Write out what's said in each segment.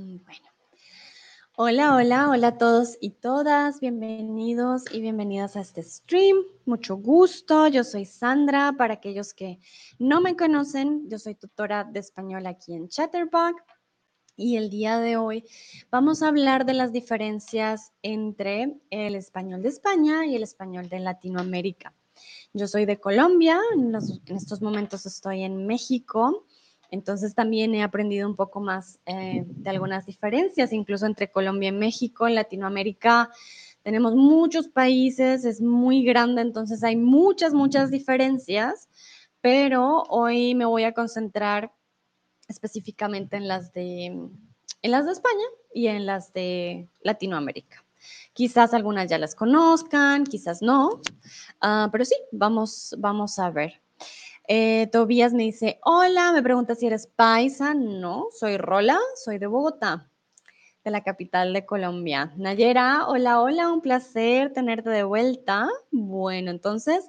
Mm, bueno. Hola, hola, hola a todos y todas. Bienvenidos y bienvenidas a este stream. Mucho gusto. Yo soy Sandra. Para aquellos que no me conocen, yo soy tutora de español aquí en Chatterbox. Y el día de hoy vamos a hablar de las diferencias entre el español de España y el español de Latinoamérica. Yo soy de Colombia, en, estos momentos estoy en México entonces también he aprendido un poco más eh, de algunas diferencias, incluso entre Colombia y México, en Latinoamérica. Tenemos muchos países, es muy grande, entonces hay muchas, muchas diferencias, pero hoy me voy a concentrar específicamente en las de, en las de España y en las de Latinoamérica. Quizás algunas ya las conozcan, quizás no, ah, pero sí, vamos, vamos a ver. Eh, Tobías me dice, hola, me pregunta si eres paisa. No, soy Rola, soy de Bogotá, de la capital de Colombia. Nayera, hola, hola, un placer tenerte de vuelta. Bueno, entonces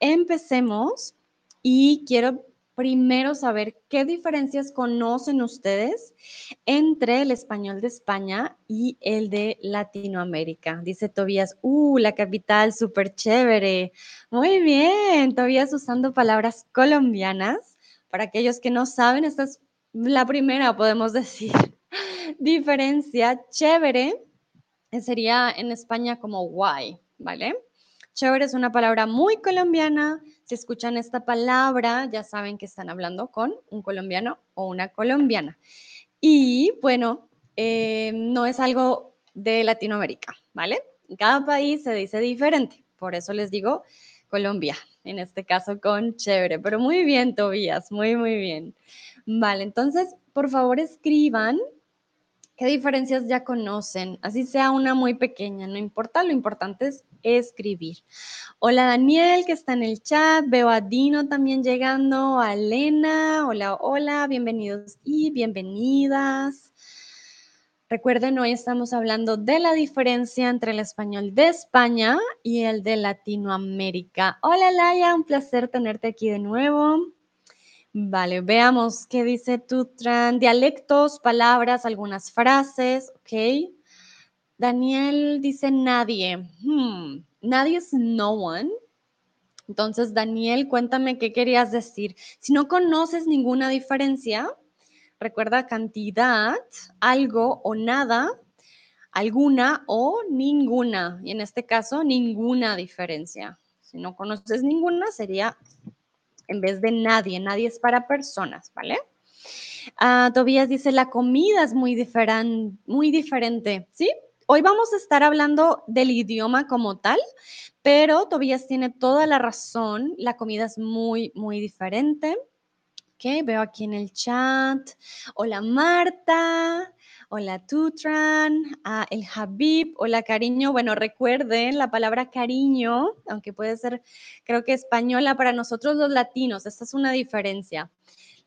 empecemos y quiero primero saber qué diferencias conocen ustedes entre el español de España y el de Latinoamérica. Dice Tobías, uh, la capital, súper chévere. Muy bien, Tobías usando palabras colombianas. Para aquellos que no saben, esta es la primera, podemos decir, diferencia. Chévere sería en España como guay, ¿vale? Chévere es una palabra muy colombiana escuchan esta palabra, ya saben que están hablando con un colombiano o una colombiana. Y bueno, eh, no es algo de Latinoamérica, ¿vale? En cada país se dice diferente, por eso les digo Colombia, en este caso con chévere, pero muy bien, Tobías, muy, muy bien. Vale, entonces, por favor, escriban qué diferencias ya conocen, así sea una muy pequeña, no importa, lo importante es escribir. Hola Daniel, que está en el chat. Veo a Dino también llegando. A Elena. Hola, hola. Bienvenidos y bienvenidas. Recuerden, hoy estamos hablando de la diferencia entre el español de España y el de Latinoamérica. Hola Laia, un placer tenerte aquí de nuevo. Vale, veamos qué dice Tutran. Dialectos, palabras, algunas frases, ok. Daniel dice nadie. Hmm, nadie es no one. Entonces, Daniel, cuéntame qué querías decir. Si no conoces ninguna diferencia, recuerda cantidad, algo o nada, alguna o ninguna. Y en este caso, ninguna diferencia. Si no conoces ninguna, sería en vez de nadie. Nadie es para personas, ¿vale? Uh, Tobías dice, la comida es muy, muy diferente, ¿sí? Hoy vamos a estar hablando del idioma como tal, pero Tobías tiene toda la razón. La comida es muy, muy diferente. Ok, veo aquí en el chat. Hola Marta. Hola Tutran, ah, el Habib, hola cariño. Bueno, recuerden la palabra cariño, aunque puede ser, creo que española para nosotros los latinos, esta es una diferencia.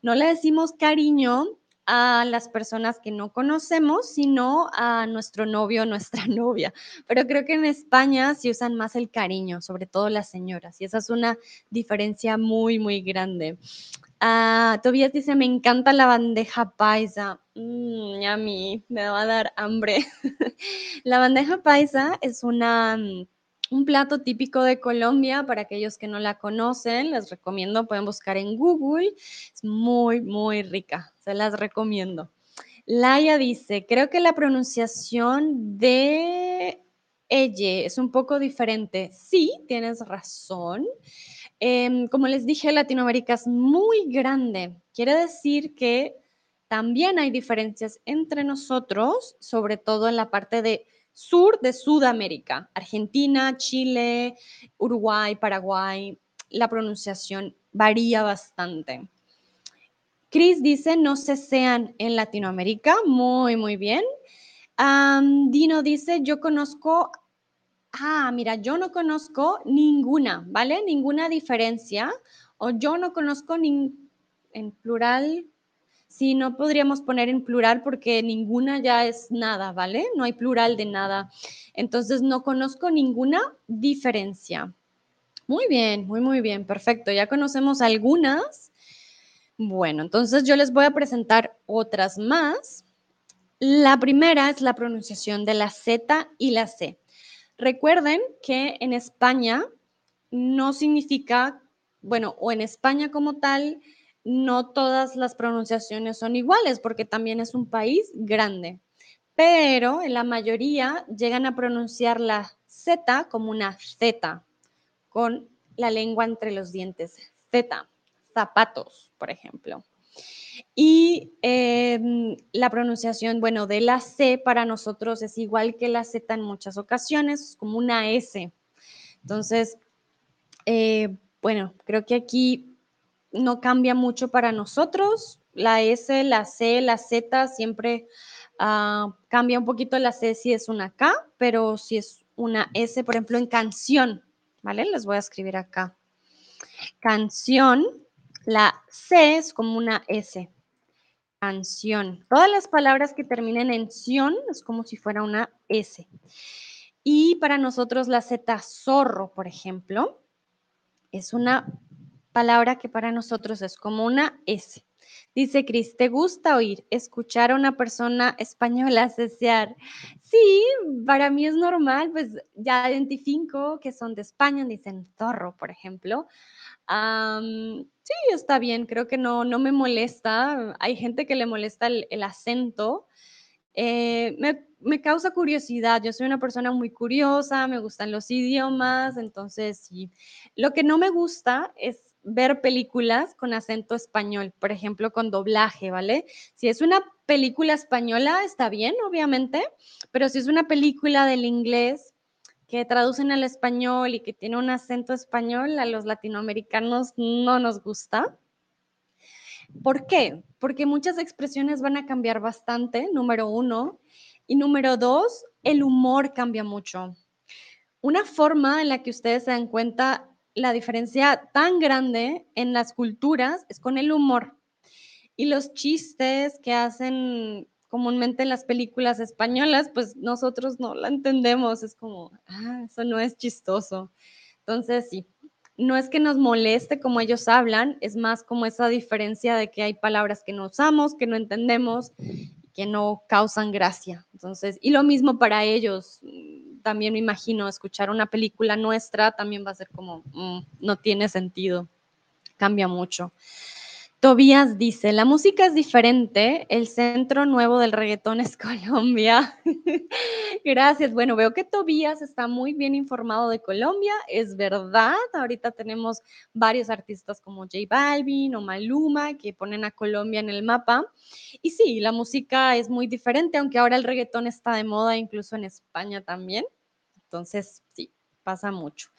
No le decimos cariño a las personas que no conocemos, sino a nuestro novio o nuestra novia. Pero creo que en España sí usan más el cariño, sobre todo las señoras, y esa es una diferencia muy, muy grande. Ah, Tobias dice, me encanta la bandeja paisa. Mm, mí me va a dar hambre. la bandeja paisa es una mm, un plato típico de Colombia, para aquellos que no la conocen, les recomiendo, pueden buscar en Google. Es muy, muy rica, se las recomiendo. Laia dice, creo que la pronunciación de ella es un poco diferente. Sí, tienes razón. Em, como les dije, Latinoamérica es muy grande. Quiere decir que también hay diferencias entre nosotros, sobre todo en la parte de sur de Sudamérica, Argentina, Chile, Uruguay, Paraguay, la pronunciación varía bastante. Chris dice, no se sean en Latinoamérica. Muy, muy bien. Dino dice, yo conozco, ah, mira, yo no conozco ninguna, ¿vale? Ninguna diferencia. O yo no conozco en plural, Sí, no podríamos poner en plural porque ninguna ya es nada, ¿vale? No hay plural de nada. Entonces, no conozco ninguna diferencia. Muy bien, muy, muy bien, perfecto. Ya conocemos algunas. Bueno, entonces yo les voy a presentar otras más. La primera es la pronunciación de la Z y la C. Recuerden que en España no significa, bueno, o en España como tal, no todas las pronunciaciones son iguales porque también es un país grande, pero en la mayoría llegan a pronunciar la Z como una Z, con la lengua entre los dientes. Z, zapatos, por ejemplo. Y em, la pronunciación, bueno, de la C para nosotros es igual que la Z en muchas ocasiones, como una S. Entonces, eh, bueno, creo que aquí no cambia mucho para nosotros. La S, la C, la Z siempre ah, cambia un poquito la C si es una K, pero si es una S, por ejemplo, en canción, ¿vale? Les voy a escribir acá. Canción, la C es como una S. Canción. Todas las palabras que terminen en ción es como si fuera una S. Y para nosotros la Z, zorro, por ejemplo, es una palabra que para nosotros es como una S. Dice Cris, ¿te gusta oír, escuchar a una persona española cesear? Sí, para mí es normal, pues ya identifico que son de España, dicen zorro, por ejemplo. sí, está bien, creo que no, no me molesta. Hay gente que le molesta el, acento. Eh, me, me, causa curiosidad, yo soy una persona muy curiosa, me gustan los idiomas, entonces sí. Lo que no me gusta es ver películas con acento español, por ejemplo, con doblaje, ¿vale? Si es una película española, está bien, obviamente, pero si es una película del inglés que traducen al español y que tiene un acento español, a los latinoamericanos no nos gusta. ¿Por qué? Porque muchas expresiones van a cambiar bastante, número uno. Y número dos, el humor cambia mucho. Una forma en la que ustedes se dan cuenta la diferencia tan grande en las culturas es con el humor. Y los chistes que hacen comúnmente en las películas españolas, pues nosotros no la entendemos. Es como, ah, eso no es chistoso. Entonces, sí, no es que nos moleste como ellos hablan, es más como esa diferencia de que hay palabras que no usamos, que no entendemos, que no causan gracia. Entonces, y lo mismo para ellos también me imagino escuchar una película nuestra también va a ser como, mm, no tiene sentido, cambia mucho. Tobías dice, la música es diferente, el centro nuevo del reggaetón es Colombia. Gracias. Bueno, veo que Tobías está muy bien informado de Colombia, es verdad. Ahorita tenemos varios artistas como J Balvin o Maluma que ponen a Colombia en el mapa. Y sí, la música es muy diferente, aunque ahora el reggaetón está de moda incluso en España también. Entonces, sí, pasa mucho.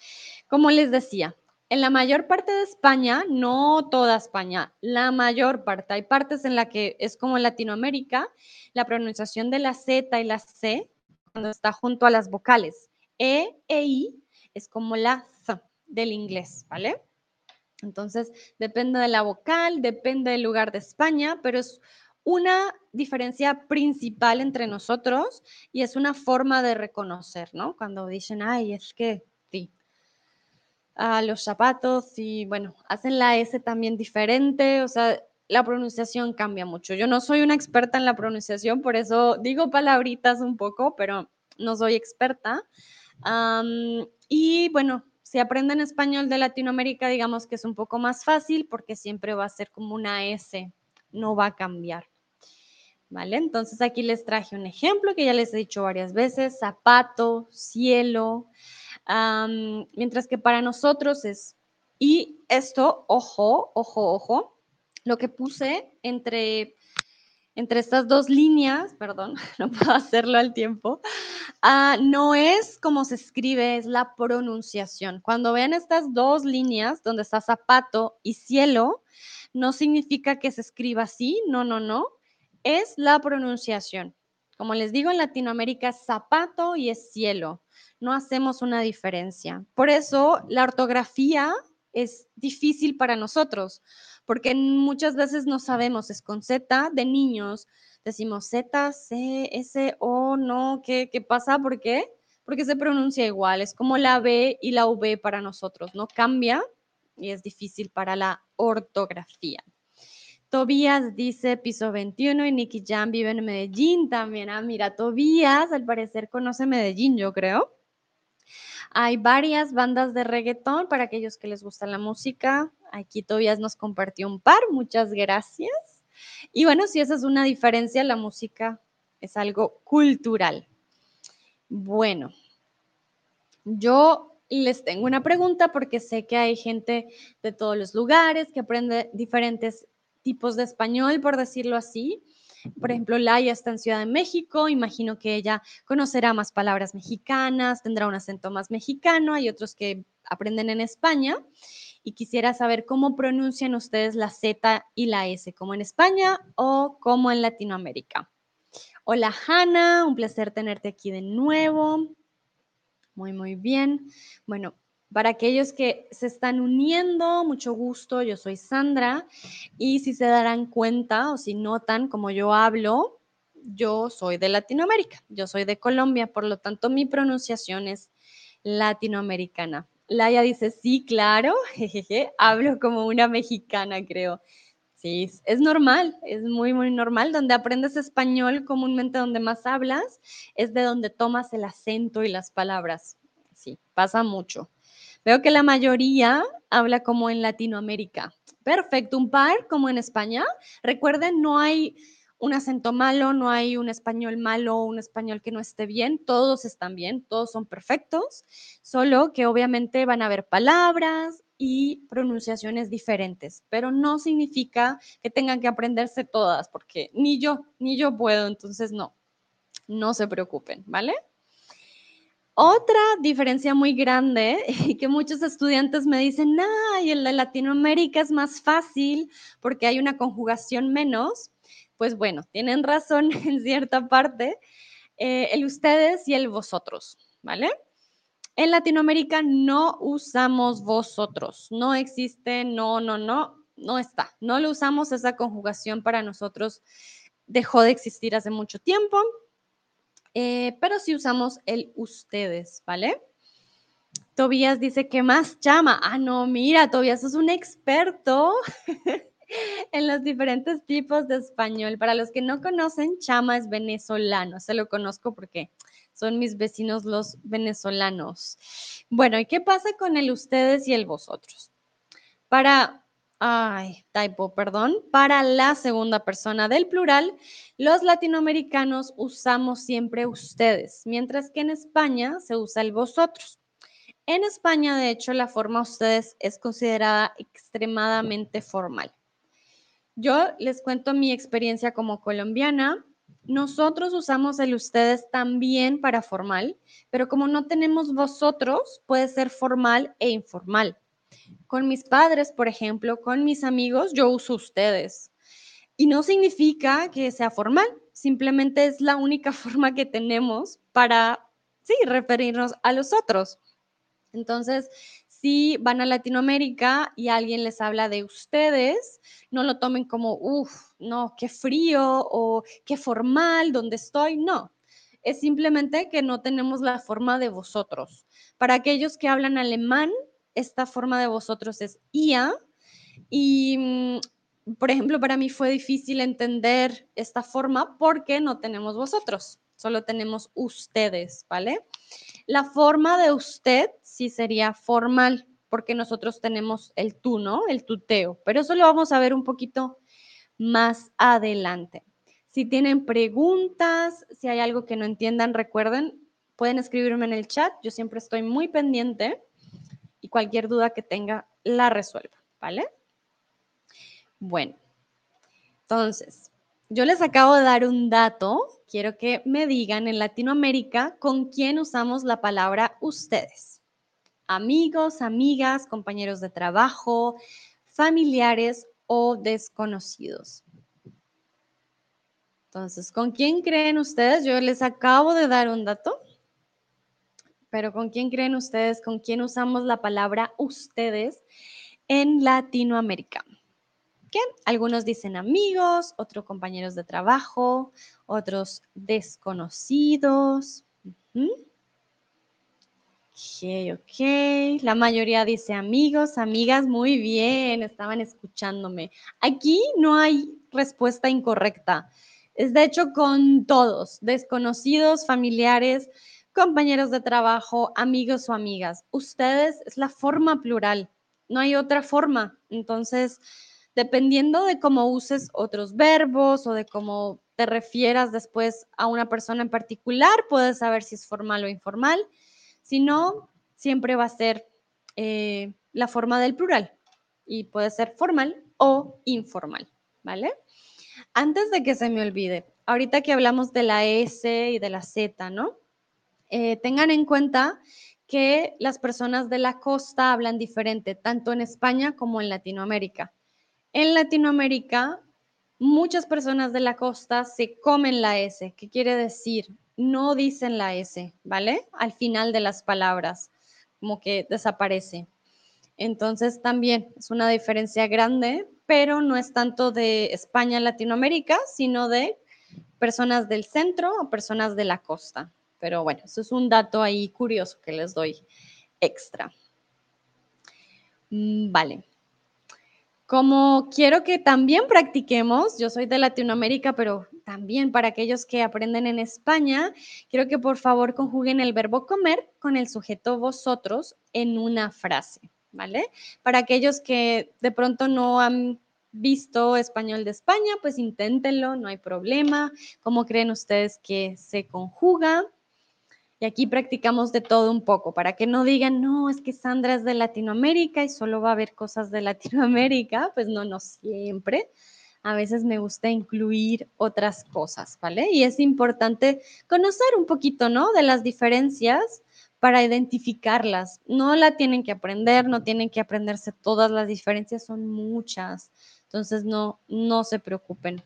Como les decía, en la mayor parte de España, no toda España, la mayor parte, hay partes en la que es como en Latinoamérica, la pronunciación de la Z y la C, cuando está junto a las vocales, E e I, es como la Z del inglés, ¿vale? Entonces, depende de la vocal, depende del lugar de España, pero es una diferencia principal entre nosotros y es una forma de reconocer, ¿no? Cuando dicen, ay, es que a los zapatos y bueno, hacen la S también diferente, o sea, la pronunciación cambia mucho. Yo no soy una experta en la pronunciación, por eso digo palabritas un poco, pero no soy experta. y bueno, si aprenden español de Latinoamérica, digamos que es un poco más fácil porque siempre va a ser como una S, no va a cambiar. ¿Vale? Entonces aquí les traje un ejemplo que ya les he dicho varias veces, zapato, cielo, mientras que para nosotros es, y esto, ojo, ojo, ojo, lo que puse entre, entre estas dos líneas, perdón, no puedo hacerlo al tiempo, ah, no es como se escribe, es la pronunciación. Cuando vean estas dos líneas donde está zapato y cielo, no significa que se escriba así, no, no, no, es la pronunciación. Como les digo, en Latinoamérica es zapato y es cielo no hacemos una diferencia. Por eso la ortografía es difícil para nosotros, porque muchas veces no sabemos, es con Z de niños, decimos Z, C, S, O, no, ¿qué, qué pasa? ¿Por qué? Porque se pronuncia igual, es como la B y la V para nosotros, no cambia y es difícil para la ortografía. Tobías dice piso 21 y Nicky Jam vive en Medellín también. Ah, mira, Tobías al parecer conoce Medellín, yo creo. Hay varias bandas de reggaetón para aquellos que les gusta la música. Aquí Tobías nos compartió un par, muchas gracias. Y bueno, si esa es una diferencia, la música es algo cultural. Bueno, yo les tengo una pregunta porque sé que hay gente de todos los lugares que aprende diferentes tipos de español, por decirlo así. Por ejemplo, Laia está en Ciudad de México, imagino que ella conocerá más palabras mexicanas, tendrá un acento más mexicano, hay otros que aprenden en España y quisiera saber cómo pronuncian ustedes la Z y la S, como en España o como en Latinoamérica. Hola Hanna, un placer tenerte aquí de nuevo. Muy, muy bien. Bueno, para aquellos que se están uniendo, mucho gusto, yo soy Sandra y si se darán cuenta o si notan como yo hablo, yo soy de Latinoamérica, yo soy de Colombia, por lo tanto mi pronunciación es latinoamericana. Laia dice, sí, claro, jejeje, hablo como una mexicana, creo. Sí, es normal, es muy, muy normal. Donde aprendes español, comúnmente donde más hablas, es de donde tomas el acento y las palabras. Sí, pasa mucho. Veo que la mayoría habla como en Latinoamérica. Perfecto, un par como en España. Recuerden, no hay un acento malo, no hay un español malo un español que no esté bien, todos están bien, todos son perfectos, solo que obviamente van a haber palabras y pronunciaciones diferentes, pero no significa que tengan que aprenderse todas, porque ni yo, ni yo puedo, entonces no, no se preocupen, ¿vale? Otra diferencia muy grande y que muchos estudiantes me dicen, ay, en la Latinoamérica es más fácil porque hay una conjugación menos pues bueno, tienen razón en cierta parte, eh, el ustedes y el vosotros, ¿vale? En Latinoamérica no usamos vosotros, no existe, no, no, no, no está, no lo usamos, esa conjugación para nosotros dejó de existir hace mucho tiempo, eh, pero sí usamos el ustedes, ¿vale? Tobías dice que más llama. Ah, no, mira, Tobías es un experto en los diferentes tipos de español. Para los que no conocen, Chama es venezolano. Se lo conozco porque son mis vecinos los venezolanos. Bueno, ¿y qué pasa con el ustedes y el vosotros? Para, ay, typo, perdón, para la segunda persona del plural, los latinoamericanos usamos siempre ustedes, mientras que en España se usa el vosotros. En España, de hecho, la forma ustedes es considerada extremadamente formal. Yo les cuento mi experiencia como colombiana. Nosotros usamos el ustedes también para formal, pero como no tenemos vosotros, puede ser formal e informal. Con mis padres, por ejemplo, con mis amigos, yo uso ustedes. Y no significa que sea formal, simplemente es la única forma que tenemos para, sí, referirnos a los otros. Entonces, si van a Latinoamérica y alguien les habla de ustedes, no lo tomen como, uff, no, qué frío o qué formal, ¿dónde estoy? No, es simplemente que no tenemos la forma de vosotros. Para aquellos que hablan alemán, esta forma de vosotros es IA y, mm, por ejemplo, para mí fue difícil entender esta forma porque no tenemos vosotros, solo tenemos ustedes, ¿vale? La forma de usted sí sería formal, porque nosotros tenemos el tú, ¿no? El tuteo, pero eso lo vamos a ver un poquito más adelante. Si tienen preguntas, si hay algo que no entiendan, recuerden, pueden escribirme en el chat. Yo siempre estoy muy pendiente y cualquier duda que tenga la resuelvo, ¿vale? Bueno, entonces, yo les acabo de dar un dato quiero que me digan en Latinoamérica con quién usamos la palabra ustedes. Amigos, amigas, compañeros de trabajo, familiares o desconocidos. Entonces, ¿con quién creen ustedes? Yo les acabo de dar un dato, pero ¿con quién creen ustedes? ¿Con quién usamos la palabra ustedes en Latinoamérica? ¿Qué? Algunos dicen amigos, otros compañeros de trabajo, otros desconocidos. Ok, ok. La mayoría dice amigos, amigas, muy bien, estaban escuchándome. Aquí no hay respuesta incorrecta. Es de hecho con todos, desconocidos, familiares, compañeros de trabajo, amigos o amigas. Ustedes es la forma plural, no hay otra forma. Entonces, dependiendo de cómo uses otros verbos o de cómo te refieras después a una persona en particular, puedes saber si es formal o informal. Si no, siempre va a ser eh, la forma del plural y puede ser formal o informal, ¿vale? Antes de que se me olvide, ahorita que hablamos de la S y de la Z, ¿no? Eh, tengan en cuenta que las personas de la costa hablan diferente, tanto en España como en Latinoamérica. En Latinoamérica, muchas personas de la costa se comen la S. ¿Qué quiere decir? no dicen la S, ¿vale? Al final de las palabras, como que desaparece. Entonces también es una diferencia grande, pero no es tanto de España, Latinoamérica, sino de personas del centro o personas de la costa. Pero bueno, eso es un dato ahí curioso que les doy extra. Mm, vale. Como quiero que también practiquemos, yo soy de Latinoamérica, pero también para aquellos que aprenden en España, quiero que por favor conjuguen el verbo comer con el sujeto vosotros en una frase, ¿vale? Para aquellos que de pronto no han visto español de España, pues inténtenlo, no hay problema. ¿Cómo creen ustedes que se conjuga? Y aquí practicamos de todo un poco, para que no digan, no, es que Sandra es de Latinoamérica y solo va a ver cosas de Latinoamérica. Pues no, no siempre. A veces me gusta incluir otras cosas, ¿vale? Y es importante conocer un poquito, ¿no? De las diferencias para identificarlas. No la tienen que aprender, no tienen que aprenderse todas las diferencias, son muchas. Entonces, no, no se preocupen.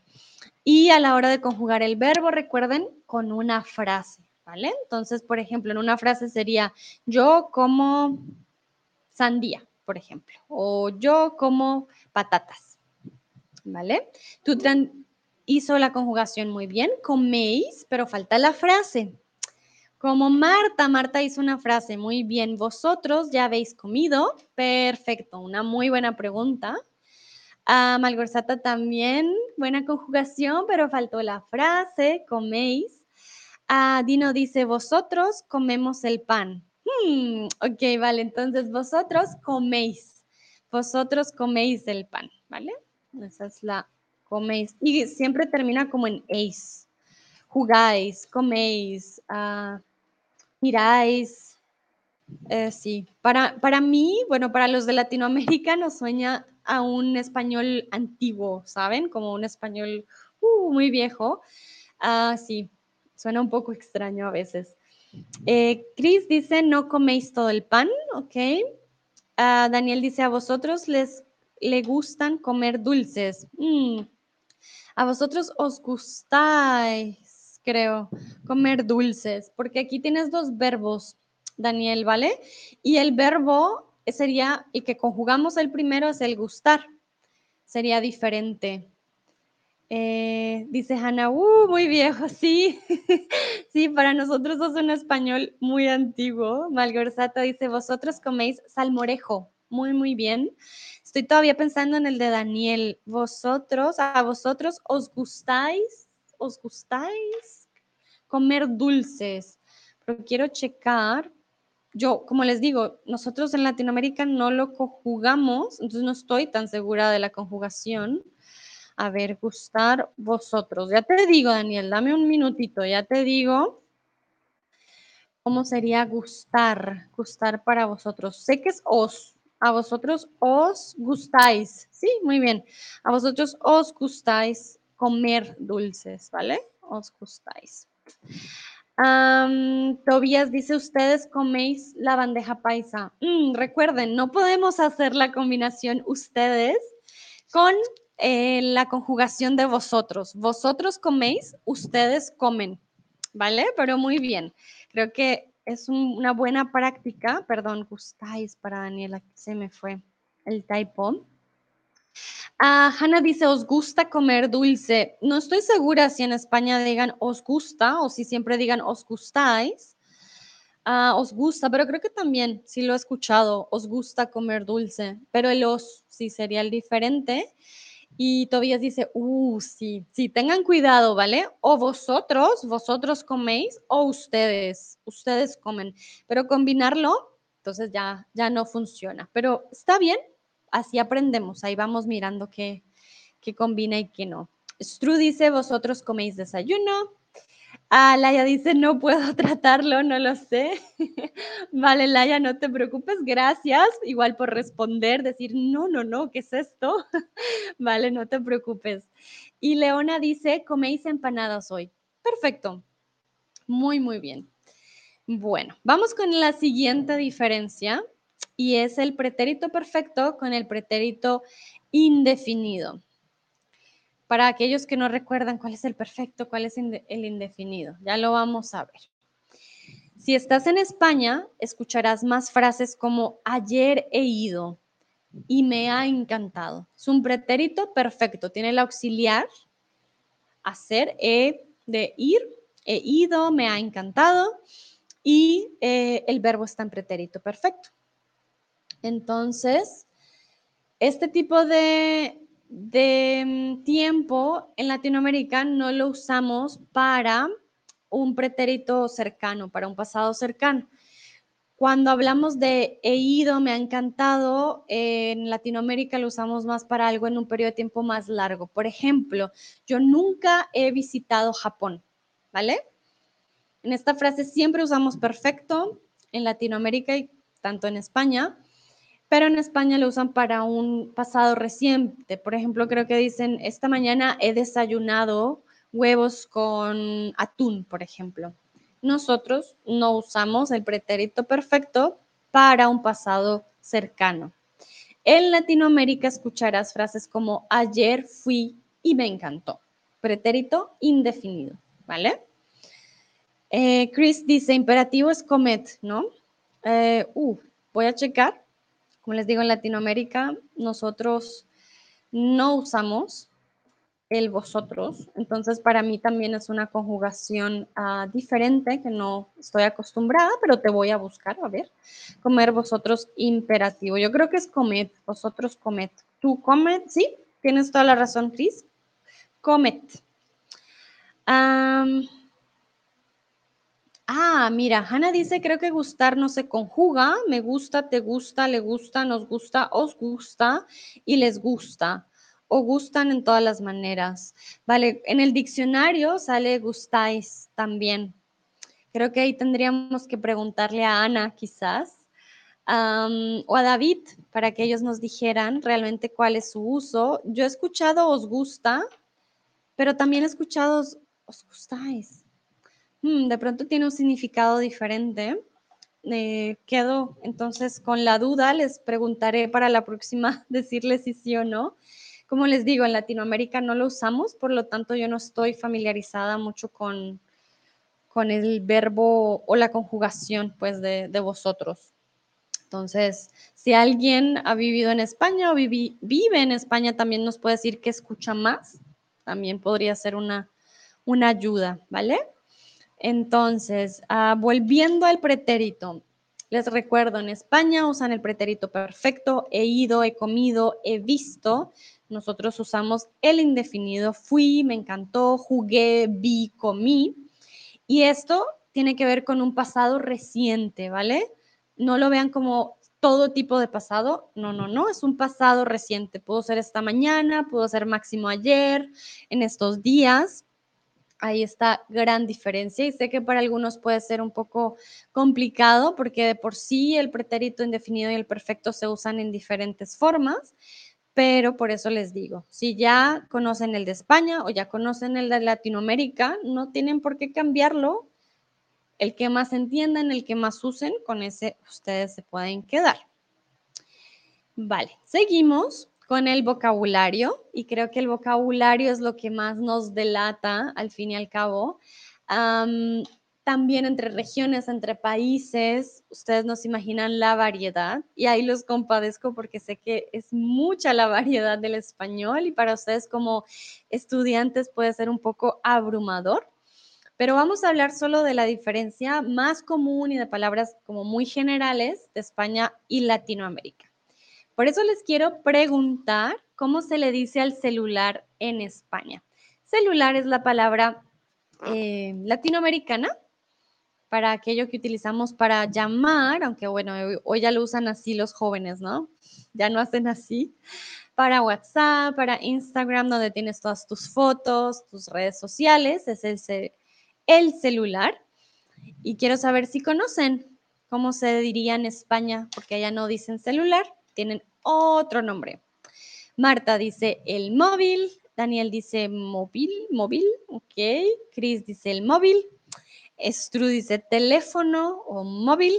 Y a la hora de conjugar el verbo, recuerden con una frase. Entonces, por ejemplo, en una frase sería, yo como sandía, por ejemplo, o yo como patatas, ¿vale? Tú hizo la conjugación muy bien, coméis, pero falta la frase. Como Marta, Marta hizo una frase muy bien, vosotros ya habéis comido, perfecto, una muy buena pregunta. A Malgorzata también, buena conjugación, pero faltó la frase, coméis. Ah, Dino dice, vosotros comemos el pan. Hmm, ok, vale, entonces vosotros coméis. Vosotros coméis el pan, ¿vale? Esa es la coméis. Y siempre termina como en eis. Jugáis, coméis, uh, miráis. Eh, sí, para, para mí, bueno, para los de Latinoamérica nos sueña a un español antiguo, ¿saben? Como un español uh, muy viejo. Ah, sí, Suena un poco extraño a veces. Eh, Chris dice, no coméis todo el pan, ok. Ah, Daniel dice, a vosotros les le gustan comer dulces. Mm. A vosotros os gustáis, creo, comer dulces, porque aquí tienes dos verbos, Daniel, ¿vale? Y el verbo sería, y que conjugamos el primero es el gustar, sería diferente. Eh, dice Hannah, uh, muy viejo, sí. sí, para nosotros es un español muy antiguo. Malgorzata dice, vosotros coméis salmorejo. Muy, muy bien. Estoy todavía pensando en el de Daniel. Vosotros, a vosotros os gustáis, os gustáis comer dulces. Pero quiero checar. Yo, como les digo, nosotros en Latinoamérica no lo conjugamos, entonces no estoy tan segura de la conjugación. A ver, gustar vosotros. Ya te digo, Daniel, dame un minutito, ya te digo cómo sería gustar, gustar para vosotros. Sé que es os, a vosotros os gustáis. Sí, muy bien. A vosotros os gustáis comer dulces, ¿vale? Os gustáis. Tobías dice, ustedes coméis la bandeja paisa. Mm, recuerden, no podemos hacer la combinación ustedes con eh, la conjugación de vosotros. Vosotros coméis, ustedes comen, ¿vale? Pero muy bien. Creo que es una buena práctica. Perdón, gustáis para Daniela, se me fue el typo. Ah, Hanna dice, ¿os gusta comer dulce? No estoy segura si en España digan os gusta o si siempre digan os gustáis. Ah, os gusta, pero creo que también, sí lo he escuchado, os gusta comer dulce, pero el os sí sería el diferente. Y Tobías dice, uh, sí, sí, tengan cuidado, ¿vale? O vosotros, vosotros coméis, o ustedes, ustedes comen. Pero combinarlo, entonces ya, ya no funciona. Pero está bien, así aprendemos, ahí vamos mirando qué, qué combina y qué no. Stru dice, vosotros coméis desayuno. Ah, Laia dice, no puedo tratarlo, no lo sé. Vale, Laia, no te preocupes, gracias. Igual por responder, decir, no, no, no, ¿qué es esto? vale, no te preocupes. Y Leona dice, coméis empanadas hoy. Perfecto. Muy, muy bien. Bueno, vamos con la siguiente diferencia y es el pretérito perfecto con el pretérito indefinido para aquellos que no recuerdan cuál es el perfecto, cuál es el indefinido. Ya lo vamos a ver. Si estás en España, escucharás más frases como ayer he ido y me ha encantado. Es un pretérito perfecto, tiene el auxiliar hacer, he de ir, he ido, me ha encantado y eh, el verbo está en pretérito perfecto. Entonces, este tipo de de mm, tiempo en Latinoamérica no lo usamos para un pretérito cercano, para un pasado cercano. Cuando hablamos de he ido, me ha encantado, en Latinoamérica lo usamos más para algo en un periodo de tiempo más largo. Por ejemplo, yo nunca he visitado Japón, ¿vale? En esta frase siempre usamos perfecto en Latinoamérica y tanto en España pero en España lo usan para un pasado reciente. Por ejemplo, creo que dicen, esta mañana he desayunado huevos con atún, por ejemplo. Nosotros no usamos el pretérito perfecto para un pasado cercano. En Latinoamérica escucharás frases como ayer fui y me encantó. Pretérito indefinido, ¿vale? Eh, Chris dice, imperativo es comet, ¿no? Eh, uh, voy a checar como les digo, en Latinoamérica nosotros no usamos el vosotros, entonces para mí también es una conjugación ah, diferente que no estoy acostumbrada, pero te voy a buscar, a ver, comer vosotros imperativo. Yo creo que es comet, vosotros comet. Tú comet, sí, tienes toda la razón, Cris. Comet. Ah, mira, Hanna dice, creo que gustar no se conjuga, me gusta, te gusta, le gusta, nos gusta, os gusta y les gusta. O gustan en todas las maneras. Vale, en el diccionario sale gustáis también. Creo que ahí tendríamos que preguntarle a Ana quizás o a David para que ellos nos dijeran realmente cuál es su uso. Yo he escuchado os gusta, pero también he escuchado os gustáis. Mm, de pronto tiene un significado diferente. Eh, quedo entonces con la duda, les preguntaré para la próxima decirles si sí o no. Como les digo, en Latinoamérica no lo usamos, por lo tanto yo no estoy familiarizada mucho con, con el verbo o la conjugación pues de, vosotros. Entonces, si alguien ha vivido en España o vive en España, también nos puede decir que escucha más. También podría ser una, una ayuda, ¿vale? Entonces, ah, volviendo al pretérito, les recuerdo, en España usan el pretérito perfecto, he ido, he comido, he visto. Nosotros usamos el indefinido, fui, me encantó, jugué, vi, comí. Y esto tiene que ver con un pasado reciente, ¿vale? No lo vean como todo tipo de pasado. No, no, no, es un pasado reciente. Pudo ser esta mañana, pudo ser máximo ayer, en estos días. Ahí está gran diferencia y sé que para algunos puede ser un poco complicado porque de por sí el pretérito indefinido y el perfecto se usan en diferentes formas, pero por eso les digo, si ya conocen el de España o ya conocen el de Latinoamérica, no tienen por qué cambiarlo. El que más entiendan, el que más usen, con ese ustedes se pueden quedar. Vale, seguimos con el vocabulario y creo que el vocabulario es lo que más nos delata al fin y al cabo. También entre regiones, entre países, ustedes nos imaginan la variedad y ahí los compadezco porque sé que es mucha la variedad del español y para ustedes como estudiantes puede ser un poco abrumador. pero vamos a hablar solo de la diferencia más común y de palabras como muy generales de España y Latinoamérica. Por eso les quiero preguntar cómo se le dice al celular en España. Celular es la palabra eh, latinoamericana para aquello que utilizamos para llamar, aunque bueno, hoy ya lo usan así los jóvenes, ¿no? Ya no hacen así. Para WhatsApp, para Instagram, donde tienes todas tus fotos, tus redes sociales, es el, el celular. Y quiero saber si conocen cómo se diría en España, porque allá no dicen celular, tienen otro nombre. Marta dice el móvil, Daniel dice móvil, móvil, ok. Chris dice el móvil. Estru dice teléfono o móvil.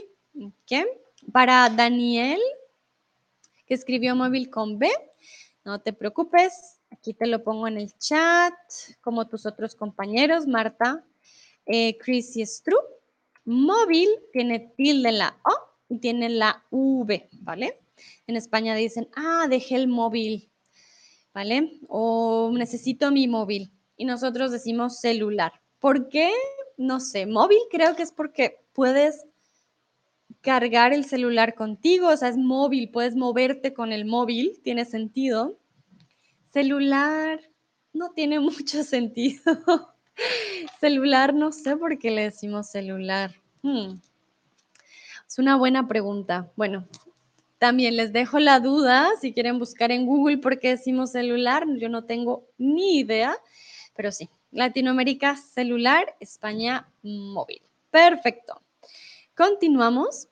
¿Qué? Para Daniel, que escribió móvil con B, no te preocupes. Aquí te lo pongo en el chat, como tus otros compañeros, Marta, eh, Chris y Estru. Móvil tiene tilde la O y tiene la V, ¿vale? En España dicen, ah, dejé el móvil, ¿vale? O necesito mi móvil. Y nosotros decimos celular. ¿Por qué? No sé, móvil creo que es porque puedes cargar el celular contigo, o sea, es móvil, puedes moverte con el móvil, tiene sentido. Celular no tiene mucho sentido. celular, no sé por qué le decimos celular. Hmm. Es una buena pregunta. Bueno, también les dejo la duda si quieren buscar en Google por qué decimos celular. Yo no tengo ni idea, pero sí, Latinoamérica celular, España móvil. Perfecto. Continuamos.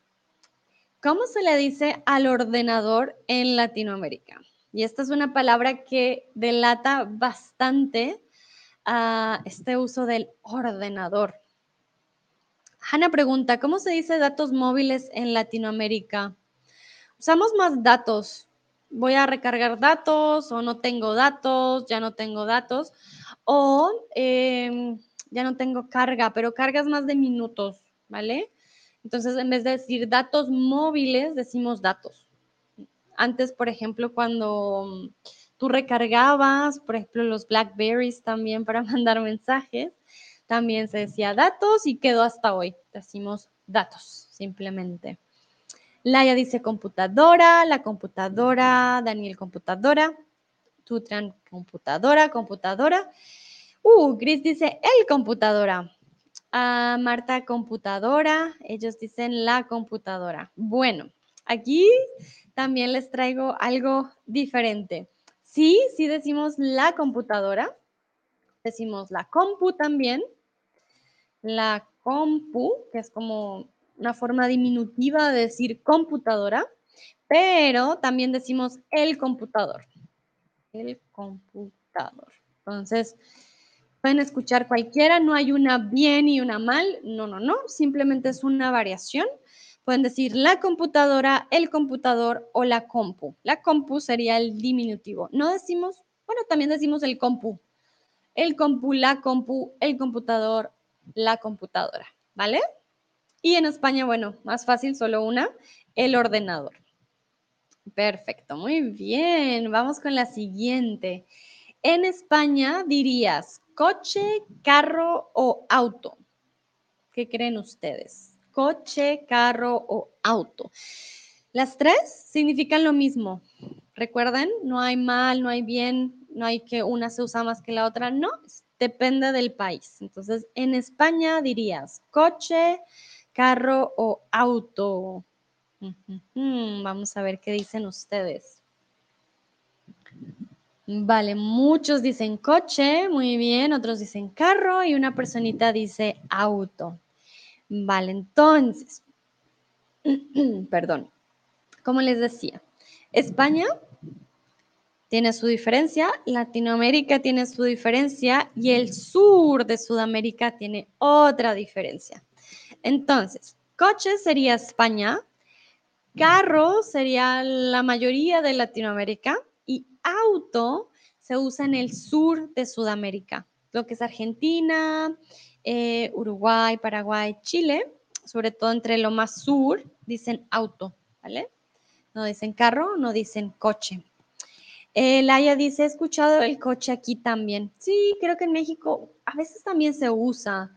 ¿Cómo se le dice al ordenador en Latinoamérica? Y esta es una palabra que delata bastante a este uso del ordenador. Hanna pregunta, ¿cómo se dice datos móviles en Latinoamérica? Usamos más datos. Voy a recargar datos o no tengo datos, ya no tengo datos o em, ya no tengo carga, pero cargas más de minutos, ¿vale? Entonces, en vez de decir datos móviles, decimos datos. Antes, por ejemplo, cuando tú recargabas, por ejemplo, los Blackberries también para mandar mensajes, también se decía datos y quedó hasta hoy. Decimos datos, simplemente. Laia dice computadora, la computadora, Daniel computadora, Tutran computadora, computadora. Uh, Gris dice el computadora. Marta, computadora. Ellos dicen la computadora. Bueno, aquí también les traigo algo diferente. Sí, sí decimos la computadora. Decimos la compu también. La compu, que es como una forma diminutiva de decir computadora, pero también decimos el computador. El computador. Entonces, Pueden escuchar cualquiera, no hay una bien y una mal, no, no, no, simplemente es una variación. Pueden decir la computadora, el computador o la compu. La compu sería el diminutivo. No decimos, bueno, también decimos el compu. El compu, la compu, el computador, la computadora, ¿vale? Y en España, bueno, más fácil, solo una, el ordenador. Perfecto, muy bien. Vamos con la siguiente. En España dirías coche, carro o auto. ¿Qué creen ustedes? Coche, carro o auto. Las tres significan lo mismo. Recuerden, no hay mal, no hay bien, no hay que una se usa más que la otra. No, depende del país. Entonces, en España dirías coche, carro o auto. Vamos a ver qué dicen ustedes. Vale, muchos dicen coche, muy bien, otros dicen carro y una personita dice auto. Vale, entonces, perdón, como les decía, España tiene su diferencia, Latinoamérica tiene su diferencia y el sur de Sudamérica tiene otra diferencia. Entonces, coche sería España, carro sería la mayoría de Latinoamérica auto se usa en el sur de Sudamérica, lo que es Argentina, eh, Uruguay, Paraguay, Chile, sobre todo entre lo más sur, dicen auto, ¿vale? No dicen carro, no dicen coche. Eh, Laia dice, he escuchado el coche aquí también. Sí, creo que en México a veces también se usa,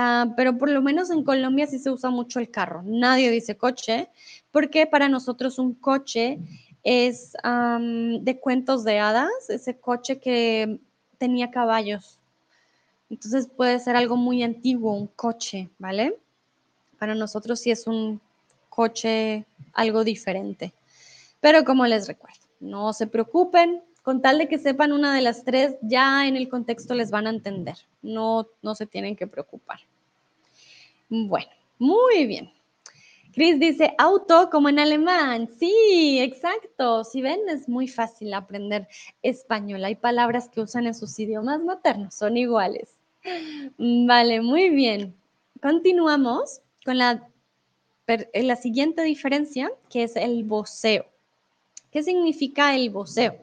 Ah, pero por lo menos en Colombia sí se usa mucho el carro. Nadie dice coche, porque para nosotros un coche es de cuentos de hadas, ese coche que tenía caballos. Entonces puede ser algo muy antiguo, un coche, ¿vale? Para nosotros sí es un coche algo diferente. Pero como les recuerdo, no se preocupen, con tal de que sepan una de las tres, ya en el contexto les van a entender. No, no se tienen que preocupar. Bueno, muy bien. Chris dice auto como en alemán. Sí, exacto. Si ven, es muy fácil aprender español. Hay palabras que usan en sus idiomas maternos, son iguales. Vale, muy bien. Continuamos con la eh, la siguiente diferencia, que es el voceo. ¿Qué significa el voceo?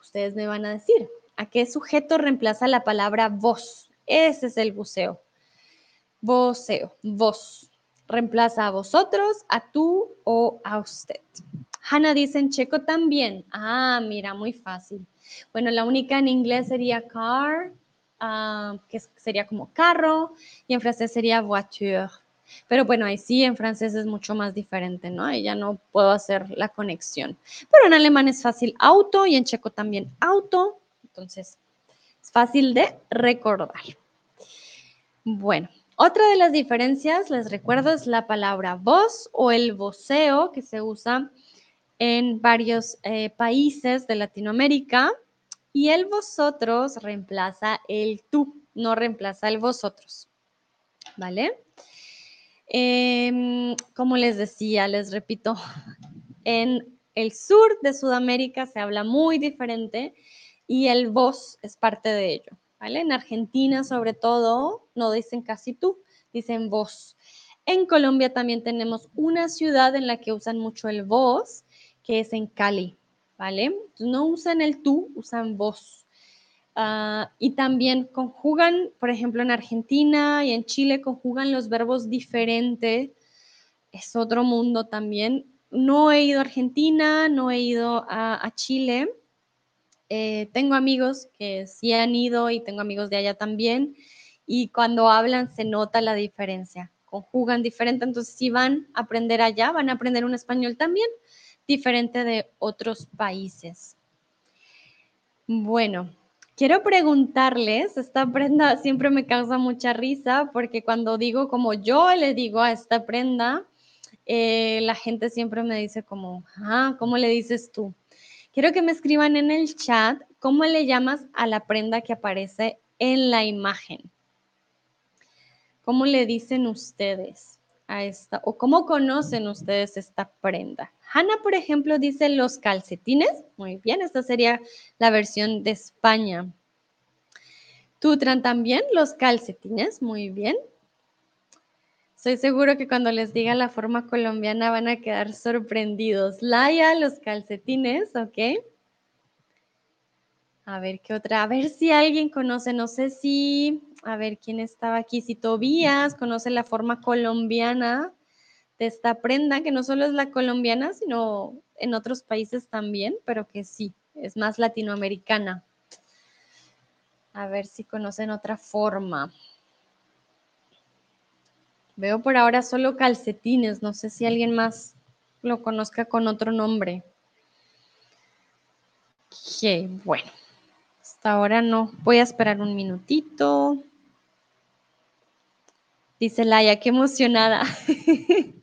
Ustedes me van a decir, ¿a qué sujeto reemplaza la palabra voz? Ese es el voceo. Voceo, voz. Reemplaza a vosotros, a tú o a usted. Hannah dice en checo también. Ah, mira, muy fácil. Bueno, la única en inglés sería car, ah, que sería como carro, y en francés sería voiture. Pero bueno, ahí sí en francés es mucho más diferente, ¿no? Ahí ya no puedo hacer la conexión. Pero en alemán es fácil auto y en checo también auto. Entonces, es fácil de recordar. Bueno, otra de las diferencias, les recuerdo, es la palabra voz o el voceo que se usa en varios eh, países de Latinoamérica. Y el vosotros reemplaza el tú, no reemplaza el vosotros. ¿Vale? Em, como les decía, les repito, en el sur de Sudamérica se habla muy diferente y el vos es parte de ello. ¿Vale? En Argentina, sobre todo, no dicen casi tú, dicen vos. En Colombia también tenemos una ciudad en la que usan mucho el vos, que es en Cali, ¿vale? No usan el tú, usan vos. Ah, y también conjugan, por ejemplo, en Argentina y en Chile conjugan los verbos diferente. Es otro mundo también. No he ido a Argentina, no he ido a, Chile. Eh, tengo amigos que sí han ido y tengo amigos de allá también. Y cuando hablan se nota la diferencia. Conjugan diferente. Entonces, si van a aprender allá, van a aprender un español también diferente de otros países. Bueno, Quiero preguntarles, esta prenda siempre me causa mucha risa porque cuando digo como yo le digo a esta prenda, eh, la gente siempre me dice como, ah, ¿cómo le dices tú? Quiero que me escriban en el chat cómo le llamas a la prenda que aparece en la imagen. ¿Cómo le dicen ustedes a esta o cómo conocen ustedes esta prenda? Hanna, por ejemplo, dice los calcetines. Muy bien, esta sería la versión de España. Tutran también los calcetines. Muy bien. Soy seguro que cuando les diga la forma colombiana van a quedar sorprendidos. Laia, los calcetines, ¿ok? A ver qué otra. A ver si alguien conoce, no sé si, a ver quién estaba aquí, si Tobías conoce la forma colombiana de esta prenda, que no solo es la colombiana, sino en otros países también, pero que sí, es más latinoamericana. A ver si conocen otra forma. Veo por ahora solo calcetines, no sé si alguien más lo conozca con otro nombre. Ok, bueno, hasta ahora no. Voy a esperar un minutito. Dice Laia, qué emocionada.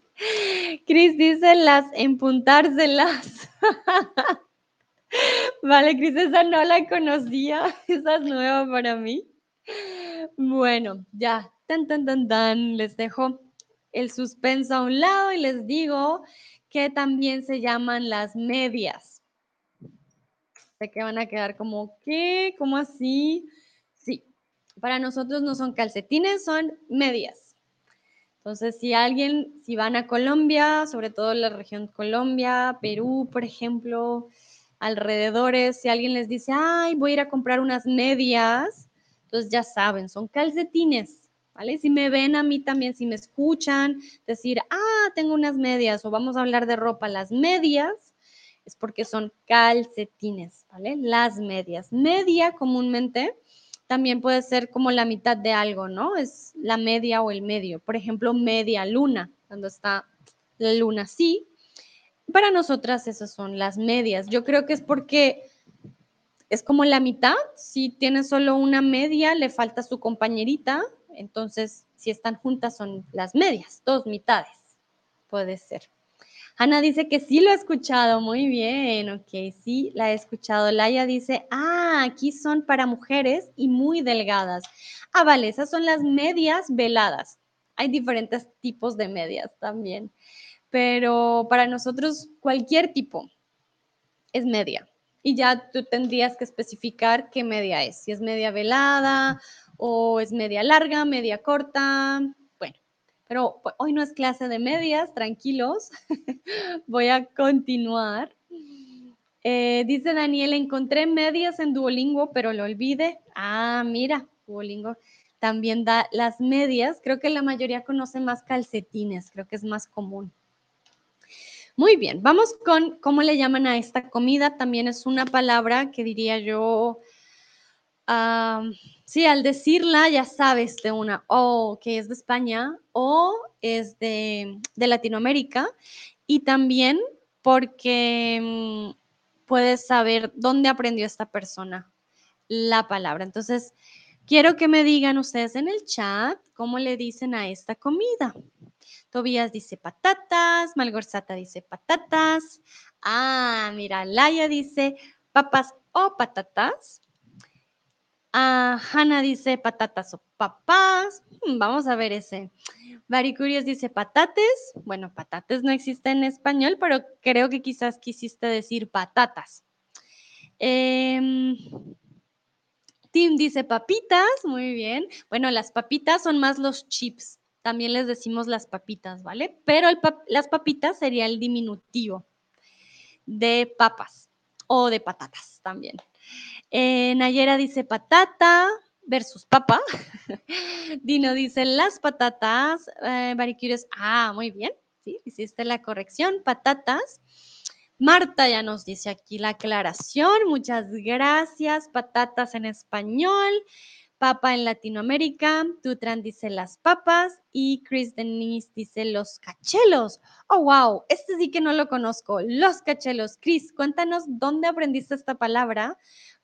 Cris dice las empuntárselas. vale, Cris, esa no la conocía. Esa es nueva para mí. Bueno, ya, tan, tan, tan. Les dejo el suspenso a un lado y les digo que también se llaman las medias. Sé que van a quedar como, ¿qué? ¿Cómo así? Sí, para nosotros no son calcetines, son medias. Entonces, si alguien, si van a Colombia, sobre todo la región Colombia, Perú, por ejemplo, alrededores, si alguien les dice, ay, voy a ir a comprar unas medias, entonces ya saben, son calcetines, Si me ven a mí también, si me escuchan decir, ah, tengo unas medias o vamos a hablar de ropa, las medias, es porque son calcetines, ¿vale? Las medias. Media comúnmente también puede ser como la mitad de algo, ¿no? Es la media o el medio. Por ejemplo, media luna, cuando está la luna así. Para nosotras esas son las medias. Yo creo que es porque es como la mitad. Si tiene solo una media, le falta su compañerita. Entonces, si están juntas, son las medias, dos mitades. Puede ser. Ana dice que sí lo ha escuchado, muy bien, ok, sí la he escuchado. Laia dice, ah, aquí son para mujeres y muy delgadas. Ah, vale, esas son las medias veladas. Hay diferentes tipos de medias también, pero para nosotros cualquier tipo es media. Y ya tú tendrías que especificar qué media es, si es media velada o es media larga, media corta, pero pues, hoy no es clase de medias, tranquilos. Voy a continuar. Eh, dice Daniel, encontré medias en Duolingo, pero lo olvide. Ah, mira, Duolingo también da las medias. Creo que la mayoría conoce más calcetines, creo que es más común. Muy bien, vamos con cómo le llaman a esta comida. También es una palabra que diría yo sí, al decirla ya sabes de una, o que es de España o es de, Latinoamérica y también porque mm, puedes saber dónde aprendió esta persona la palabra. Entonces, quiero que me digan ustedes en el chat cómo le dicen a esta comida. Tobías dice patatas, Malgorzata dice patatas. Ah, mira, Laia dice papas o patatas. Ah, Hanna dice patatas o papás. Hmm, vamos a ver ese. Varicurios dice patates. Bueno, patates no existe en español, pero creo que quizás quisiste decir patatas. Em, Tim dice papitas. Muy bien. Bueno, las papitas son más los chips. También les decimos las papitas, ¿vale? Pero las papitas sería el diminutivo de papas o de patatas también. Eh, Nayera dice patata versus papa. Dino dice las patatas. Eh, ah, muy bien. Sí, hiciste la corrección. Patatas. Marta ya nos dice aquí la aclaración. Muchas gracias. Patatas en español. Papa en Latinoamérica. Tutran dice las papas. Y Chris Denise dice los cachelos. Oh, wow. Este sí que no lo conozco. Los cachelos. Chris, cuéntanos dónde aprendiste esta palabra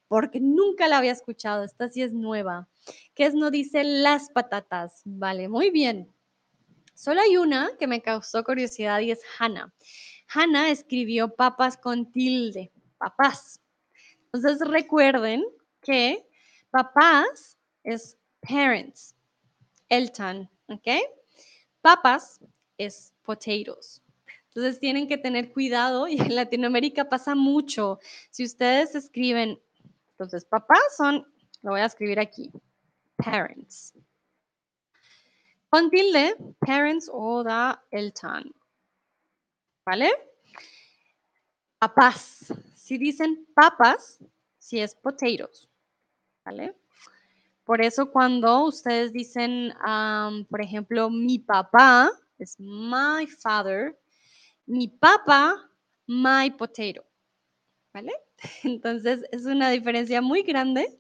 porque nunca la había escuchado. Esta sí es nueva. ¿Qué es no dice las patatas? Vale, muy bien. Solo hay una que me causó curiosidad y es Hannah. Hannah escribió papas con tilde, papás. Entonces recuerden que papás es parents, Elton, ¿ok? Papas es potatoes. Entonces tienen que tener cuidado y en Latinoamérica pasa mucho. Si ustedes escriben entonces, papás son, lo voy a escribir aquí, parents. Con tilde, parents o da el tan. ¿Vale? Papás. Si dicen papas, si es potatoes. ¿Vale? Por eso cuando ustedes dicen, por ejemplo, mi papá, es my father, mi papá, my potato. ¿Vale? Entonces es una diferencia muy grande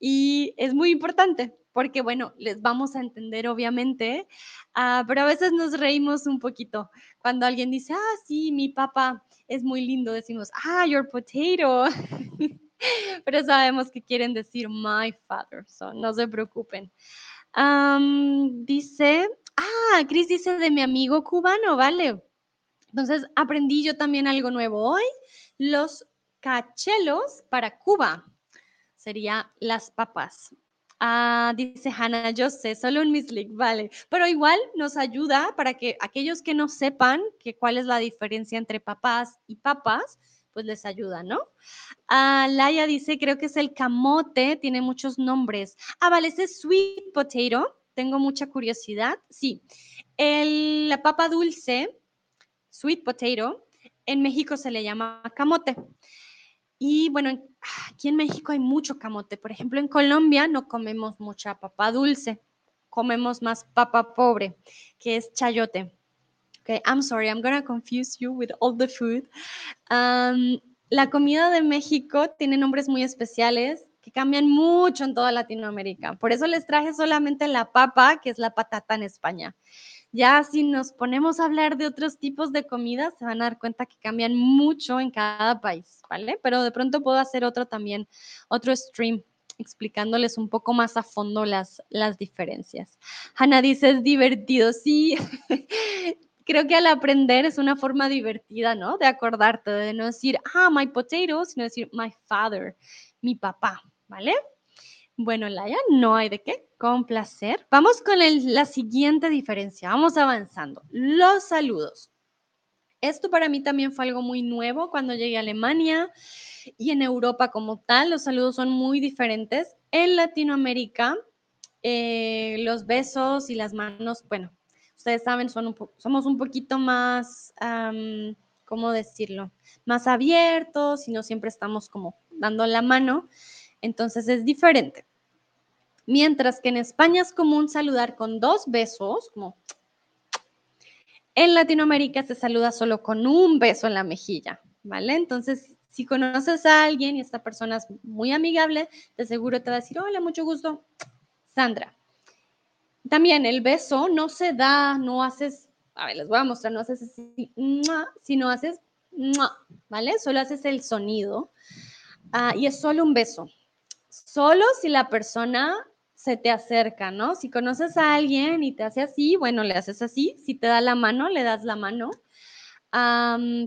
y es muy importante porque, bueno, les vamos a entender obviamente, ah, pero a veces nos reímos un poquito cuando alguien dice, ah, sí, mi papá es muy lindo, decimos, ah, your potato. pero sabemos que quieren decir my father, so no se preocupen. dice, ah, Chris dice de mi amigo cubano, vale. Entonces aprendí yo también algo nuevo hoy. Los cachelos para Cuba. Sería las papas. Ah, dice Hannah, yo sé, solo un mislick, vale. Pero igual nos ayuda para que aquellos que no sepan que cuál es la diferencia entre papás y papas, pues les ayuda, ¿no? Ah, Laia dice, creo que es el camote, tiene muchos nombres. Ah, vale, ese es sweet potato. Tengo mucha curiosidad. Sí, el, la papa dulce, sweet potato, en México se le llama camote. Y bueno, aquí en México hay mucho camote. Por ejemplo, en Colombia no comemos mucha papa dulce, comemos más papa pobre, que es chayote. Okay, I'm sorry, I'm gonna confuse you with all the food. la comida de México tiene nombres muy especiales que cambian mucho en toda Latinoamérica. Por eso les traje solamente la papa, que es la patata en España. Ya si nos ponemos a hablar de otros tipos de comidas, se van a dar cuenta que cambian mucho en cada país, ¿vale? Pero de pronto puedo hacer otro también, otro stream explicándoles un poco más a fondo las, las diferencias. Hanna dice, es divertido, sí. Creo que al aprender es una forma divertida, ¿no? De acordarte, de no decir, ah, my potato, sino decir, my father, mi papá, ¿vale? Bueno, Laia, no hay de qué, con placer. Vamos con la siguiente diferencia, vamos avanzando. Los saludos. Esto para mí también fue algo muy nuevo cuando llegué a Alemania y en Europa como tal, los saludos son muy diferentes. En Latinoamérica, eh, los besos y las manos, bueno, ustedes saben, son somos un poquito más, ¿cómo decirlo? Más abiertos y no siempre estamos como dando la mano. Entonces es diferente. Mientras que en España es común saludar con dos besos, como en Latinoamérica se saluda solo con un beso en la mejilla, ¿vale? Entonces, si conoces a alguien y esta persona es muy amigable, de seguro te va a decir, hola, mucho gusto, Sandra. También el beso no se da, no haces, a ver, les voy a mostrar, no haces así, sino haces, ¿vale? Solo haces el sonido ah, y es solo un beso. Solo si la persona se te acerca, ¿no? Si conoces a alguien y te hace así, bueno, le haces así. Si te da la mano, le das la mano.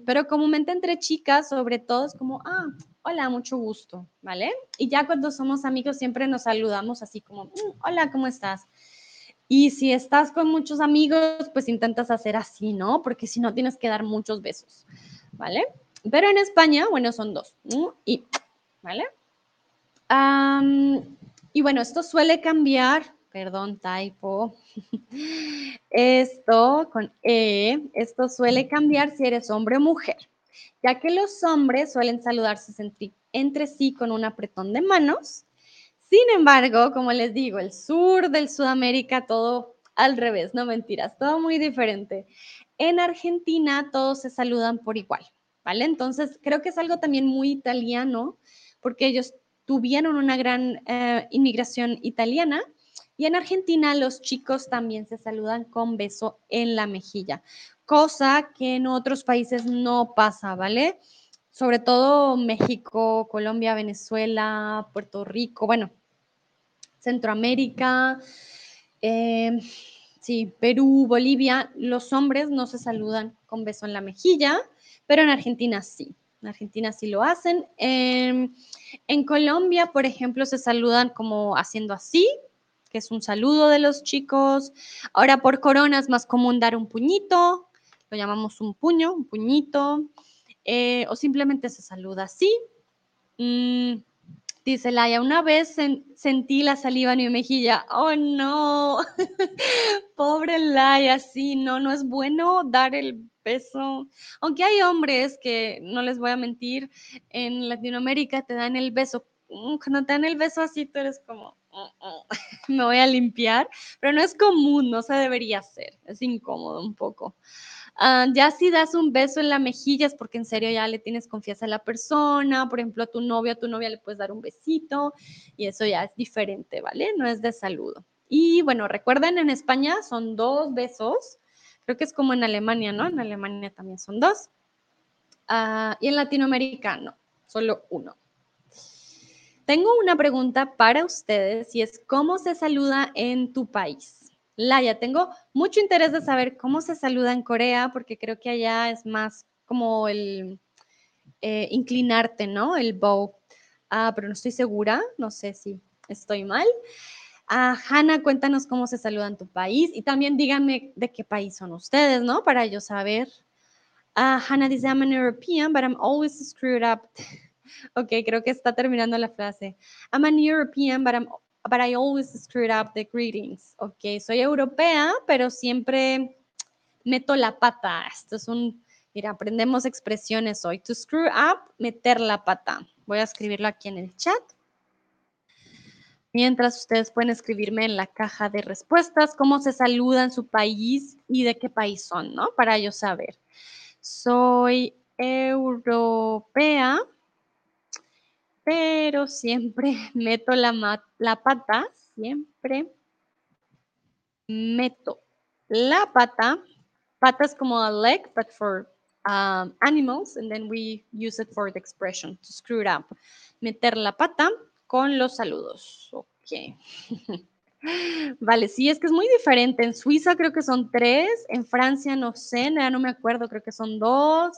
pero comúnmente entre chicas, sobre todo, es como, ah, hola, mucho gusto, ¿vale? Y ya cuando somos amigos siempre nos saludamos así como, mm, hola, ¿cómo estás? Y si estás con muchos amigos, pues intentas hacer así, ¿no? Porque si no tienes que dar muchos besos, ¿vale? Pero en España, bueno, son dos. Y, ¿vale? Y bueno, esto suele cambiar, perdón, typo. Esto con E, esto suele cambiar si eres hombre o mujer, ya que los hombres suelen saludarse entre, sí con un apretón de manos. Sin embargo, como les digo, el sur del Sudamérica todo al revés, no mentiras, todo muy diferente. En Argentina todos se saludan por igual, ¿vale? Entonces creo que es algo también muy italiano, porque ellos tuvieron una gran eh, inmigración italiana. Y en Argentina los chicos también se saludan con beso en la mejilla, cosa que en otros países no pasa, ¿vale? Sobre todo México, Colombia, Venezuela, Puerto Rico, bueno, Centroamérica, eh, sí, Perú, Bolivia, los hombres no se saludan con beso en la mejilla, pero en Argentina sí. En Argentina sí lo hacen. En, Colombia, por ejemplo, se saludan como haciendo así, que es un saludo de los chicos. Ahora por corona es más común dar un puñito, lo llamamos un puño, un puñito, eh, o simplemente se saluda así. Mm, dice Laia, una vez sentí la saliva en mi mejilla. Oh, no. Pobre Laia, sí, no, no es bueno dar el beso. Aunque hay hombres que, no les voy a mentir, en Latinoamérica te dan el beso. Mm, cuando te dan el beso así, tú eres como, oh, oh, me voy a limpiar, pero no es común, no se debería hacer, es incómodo un poco. Ah, ya si das un beso en la mejilla es porque en serio ya le tienes confianza a la persona, por ejemplo, a tu novio, a tu novia le puedes dar un besito y eso ya es diferente, ¿vale? No es de saludo. Y bueno, recuerden, en España son dos besos Creo que es como en Alemania, ¿no? En Alemania también son dos. Ah, y en Latinoamérica no, solo uno. Tengo una pregunta para ustedes y es ¿cómo se saluda en tu país? Laia, tengo mucho interés de saber cómo se saluda en Corea porque creo que allá es más como el eh, inclinarte, ¿no? El bow. Ah, pero no estoy segura, no sé si estoy mal. Ah, Hanna, cuéntanos cómo se saluda en tu país y también díganme de qué país son ustedes, ¿no? Para yo saber. Ah, Hanna dice, I'm an European, but I'm always screwed up. ok, creo que está terminando la frase. I'm an European, but, I'm, but I always screwed up the greetings. Ok, soy europea, pero siempre meto la pata. Esto es un, mira, aprendemos expresiones hoy. To screw up, meter la pata. Voy a escribirlo aquí en el chat. Mientras ustedes pueden escribirme en la caja de respuestas cómo se saluda en su país y de qué país son, ¿no? Para yo saber. Soy europea, pero siempre meto la, pata, siempre meto la pata. Pata es como a leg, but for um, animals, and then we use it for the expression, to screw it up. Meter la pata con los saludos. Ok. Vale, sí, es que es muy diferente. En Suiza creo que son tres, en Francia no sé, no me acuerdo, creo que son dos.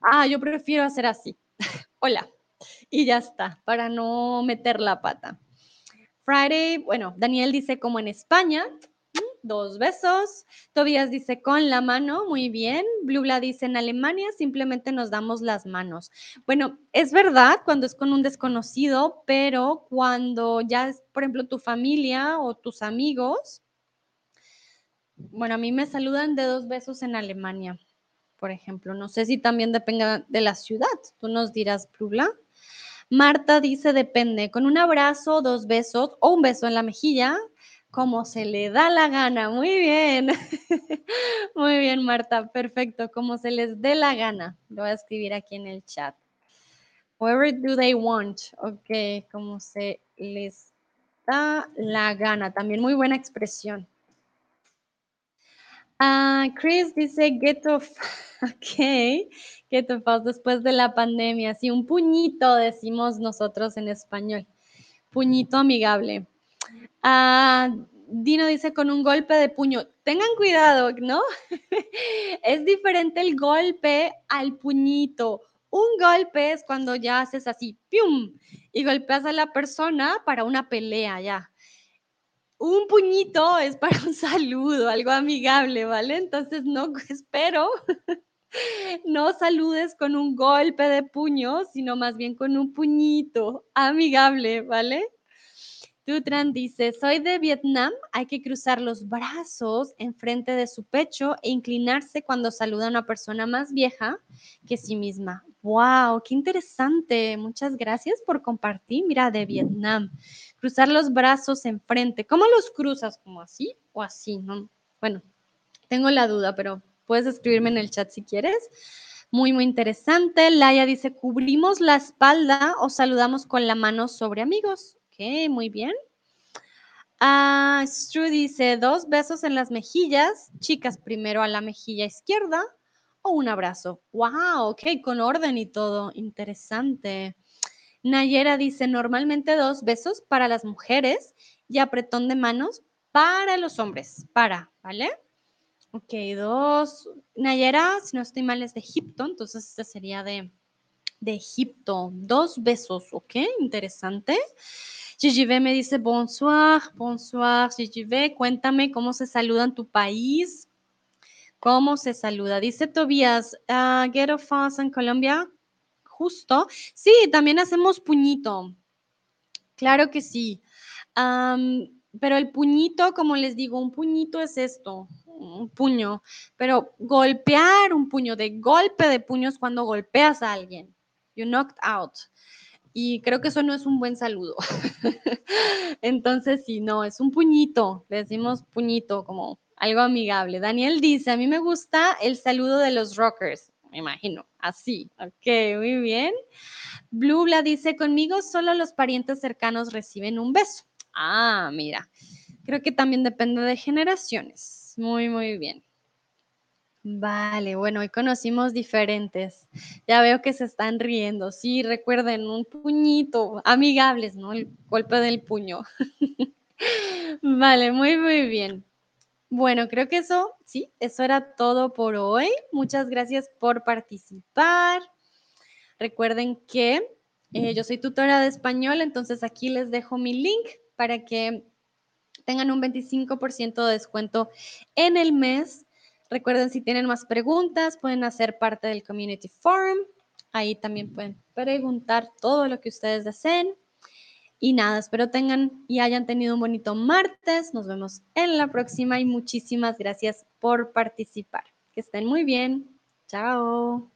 Ah, yo prefiero hacer así. Hola. Y ya está, para no meter la pata. Friday, bueno, Daniel dice como en España, dos besos. Tobías dice con la mano, muy bien. Blubla dice en Alemania simplemente nos damos las manos. Bueno, es verdad cuando es con un desconocido, pero cuando ya es, por ejemplo, tu familia o tus amigos, bueno, a mí me saludan de dos besos en Alemania, por ejemplo. No sé si también depende de la ciudad. Tú nos dirás, Blubla. Marta dice depende, con un abrazo, dos besos o un beso en la mejilla, como se le da la gana. Muy bien. Muy bien, Marta. Perfecto. Como se les dé la gana. Lo voy a escribir aquí en el chat. Whoever do they want. Ok, como se les da la gana. También muy buena expresión. Ah, Chris dice get off. Ok, get off después de la pandemia. Sí, un puñito decimos nosotros en español. Puñito amigable. Ah, Dino dice con un golpe de puño. Tengan cuidado, ¿no? es diferente el golpe al puñito. Un golpe es cuando ya haces así, ¡pium! Y golpeas a la persona para una pelea ya. Un puñito es para un saludo, algo amigable, ¿vale? Entonces no espero no saludes con un golpe de puño, sino más bien con un puñito amigable, ¿vale? Tutran dice, soy de Vietnam, hay que cruzar los brazos enfrente de su pecho e inclinarse cuando saluda a una persona más vieja que sí misma. ¡Wow! ¡Qué interesante! Muchas gracias por compartir. Mira, de Vietnam. Cruzar los brazos enfrente. ¿Cómo los cruzas? ¿Como así o así? ¿no? Bueno, tengo la duda, pero puedes escribirme en el chat si quieres. Muy, muy interesante. Laia dice, ¿cubrimos la espalda o saludamos con la mano sobre amigos? Ok, muy bien. Ah, Stru dice, dos besos en las mejillas. Chicas, primero a la mejilla izquierda o un abrazo. Wow, ok, con orden y todo. Interesante. Nayera dice, normalmente dos besos para las mujeres y apretón de manos para los hombres. Para, ¿vale? Ok, dos. Nayera, si no estoy mal, es de Egipto, entonces este sería de, de Egipto. Dos besos, ok, interesante. Gigi me dice bonsoir, bonsoir, Gigi cuéntame cómo se saluda en tu país. ¿Cómo se saluda? Dice Tobias, uh, get of us en Colombia. Justo. Sí, también hacemos puñito. Claro que sí. Pero el puñito, como les digo, un puñito es esto, un puño. Pero golpear un puño de golpe de puños cuando golpeas a alguien. You knocked out y creo que eso no es un buen saludo. Entonces, si no, es un puñito, le decimos puñito como algo amigable. Daniel dice, a mí me gusta el saludo de los rockers, me imagino, así, ok, muy bien. Blubla dice, conmigo solo los parientes cercanos reciben un beso. Ah, mira, creo que también depende de generaciones. Muy, muy bien. Vale, bueno, hoy conocimos diferentes. Ya veo que se están riendo. Sí, recuerden, un puñito, amigables, ¿no? El golpe del puño. Vale, muy, muy bien. Bueno, creo que eso, sí, eso era todo por hoy. Muchas gracias por participar. Recuerden que eh, yo soy tutora de español, entonces aquí les dejo mi link para que tengan un 25% de descuento en el mes Recuerden, si tienen más preguntas, pueden hacer parte del Community Forum. Ahí también pueden preguntar todo lo que ustedes deseen. Y nada, espero tengan y hayan tenido un bonito martes. Nos vemos en la próxima y muchísimas gracias por participar. Que estén muy bien. Chao.